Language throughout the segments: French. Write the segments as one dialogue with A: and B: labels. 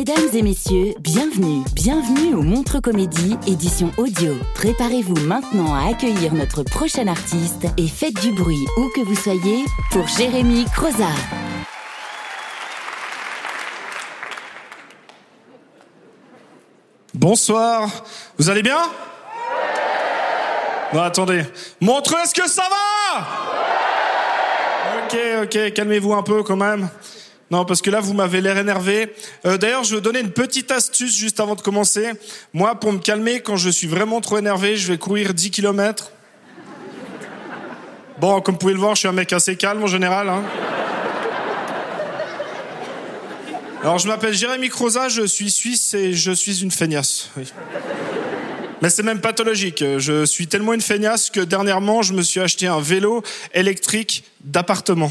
A: Mesdames et messieurs, bienvenue, bienvenue au Montre Comédie, édition audio. Préparez-vous maintenant à accueillir notre prochain artiste et faites du bruit où que vous soyez pour Jérémy Crozat.
B: Bonsoir, vous allez bien? Non, attendez. Montre, est-ce que ça va? Ok, ok, calmez-vous un peu quand même. Non, parce que là, vous m'avez l'air énervé. Euh, D'ailleurs, je vais donner une petite astuce juste avant de commencer. Moi, pour me calmer, quand je suis vraiment trop énervé, je vais courir 10 km. Bon, comme vous pouvez le voir, je suis un mec assez calme en général. Hein. Alors, je m'appelle Jérémy Croza, je suis suisse et je suis une feignasse. Mais c'est même pathologique. Je suis tellement une feignasse que dernièrement, je me suis acheté un vélo électrique d'appartement.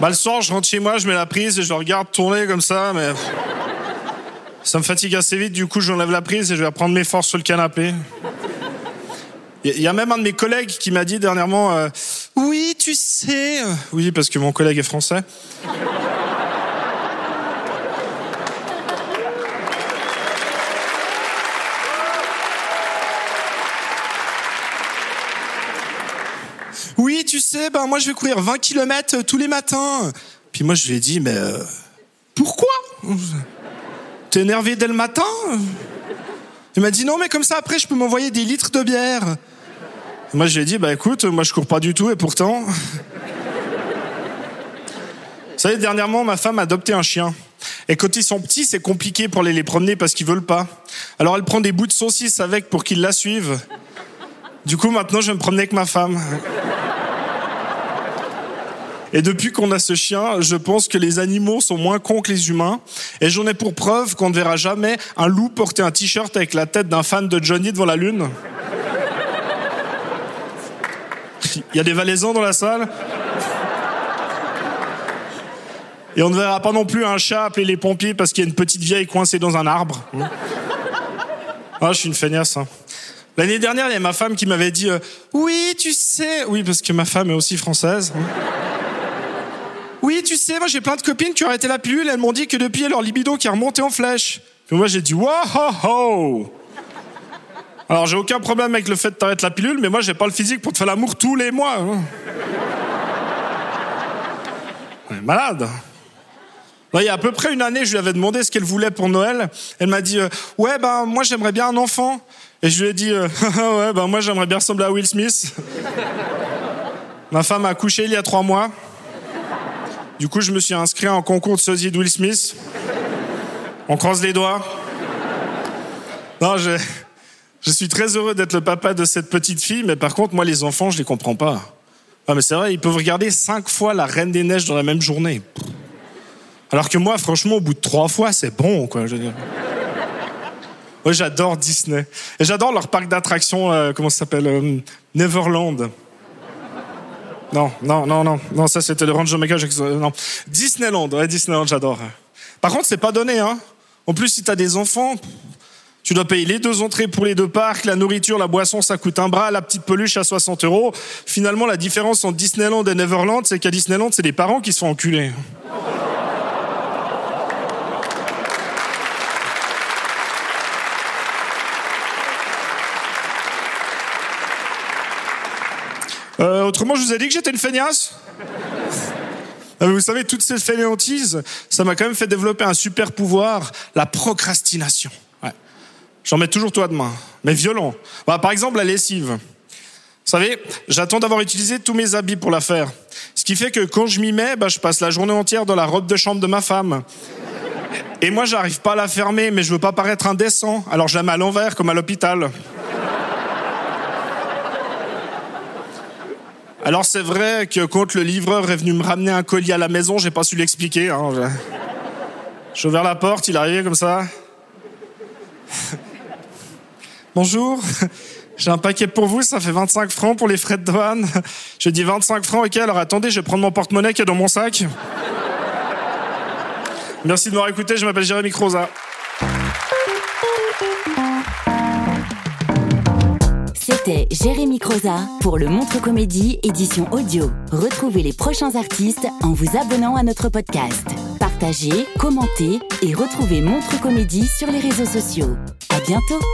B: Bah, le soir, je rentre chez moi, je mets la prise et je regarde tourner comme ça, mais. Ça me fatigue assez vite, du coup, j'enlève la prise et je vais prendre mes forces sur le canapé. Il y a même un de mes collègues qui m'a dit dernièrement euh, Oui, tu sais. Oui, parce que mon collègue est français. Oui, tu sais, ben moi je vais courir 20 km tous les matins. Puis moi je lui ai dit Mais euh, pourquoi? T'es énervé dès le matin? Il m'a dit Non, mais comme ça après je peux m'envoyer des litres de bière. Moi, je lui ai dit, bah écoute, moi je cours pas du tout et pourtant. Vous savez, dernièrement, ma femme a adopté un chien. Et quand ils sont petits, c'est compliqué pour les, les promener parce qu'ils veulent pas. Alors elle prend des bouts de saucisse avec pour qu'ils la suivent. Du coup, maintenant, je vais me promener avec ma femme. Et depuis qu'on a ce chien, je pense que les animaux sont moins cons que les humains. Et j'en ai pour preuve qu'on ne verra jamais un loup porter un t-shirt avec la tête d'un fan de Johnny devant la lune. Il y a des valaisans dans la salle? Et on ne verra pas non plus un chat appeler les pompiers parce qu'il y a une petite vieille coincée dans un arbre. Ah, je suis une feignasse. hein. L'année dernière, il y a ma femme qui m'avait dit euh, Oui, tu sais. Oui, parce que ma femme est aussi française. hein. Tu sais, moi j'ai plein de copines qui ont arrêté la pilule. Elles m'ont dit que depuis, leur libido qui est remonté en flèche. Puis moi, j'ai dit Waouh alors j'ai aucun problème avec le fait de t'arrêter la pilule, mais moi j'ai pas le physique pour te faire l'amour tous les mois. hein. On est malade. Il y a à peu près une année, je lui avais demandé ce qu'elle voulait pour Noël. Elle m'a dit euh, ouais ben moi j'aimerais bien un enfant. Et je lui ai dit euh, ouais ben moi j'aimerais bien ressembler à Will Smith. Ma femme a accouché il y a trois mois. Du coup je me suis inscrit en concours de sosie de Will Smith. On croise les doigts. Non, je, je suis très heureux d'être le papa de cette petite fille, mais par contre, moi, les enfants, je les comprends pas. Ah, mais c'est vrai, ils peuvent regarder cinq fois la Reine des Neiges dans la même journée. Alors que moi, franchement, au bout de trois fois, c'est bon, quoi. J'adore Disney. Et j'adore leur parc d'attractions, euh, comment ça s'appelle euh, Neverland. Non, non, non, non, non, ça c'était le Range Omega. j'ex- euh, Non, Disneyland, ouais, Disneyland, j'adore. Par contre, c'est pas donné, hein. En plus, si t'as des enfants, tu dois payer les deux entrées pour les deux parcs, la nourriture, la boisson, ça coûte un bras, la petite peluche à 60 euros. Finalement, la différence entre Disneyland et Neverland, c'est qu'à Disneyland, c'est les parents qui se font enculer. Euh, autrement, je vous ai dit que j'étais une feignasse Ah, Vous savez, toute cette fainéantise, ça m'a quand même fait développer un super pouvoir, la procrastination. J'en mets toujours toi demain, mais violent. Bah, par exemple, la lessive. Vous savez, j'attends d'avoir utilisé tous mes habits pour la faire. Ce qui fait que quand je m'y mets, bah, je passe la journée entière dans la robe de chambre de ma femme. Et moi, j'arrive pas à la fermer, mais je veux pas paraître indécent, alors je la mets à l'envers, comme à l'hôpital. Alors c'est vrai que quand le livreur est venu me ramener un colis à la maison, j'ai pas su l'expliquer. Hein. J'ai ouvert la porte, il arrivait comme ça. Bonjour, j'ai un paquet pour vous, ça fait 25 francs pour les frais de douane. Je dis 25 francs, ok, alors attendez, je vais prendre mon porte-monnaie qui est dans mon sac. Merci de m'avoir écouté, je m'appelle Jérémy Croza.
A: C'était Jérémy Croza pour le Montre Comédie édition audio. Retrouvez les prochains artistes en vous abonnant à notre podcast. Partagez, commentez et retrouvez Montre Comédie sur les réseaux sociaux. À bientôt!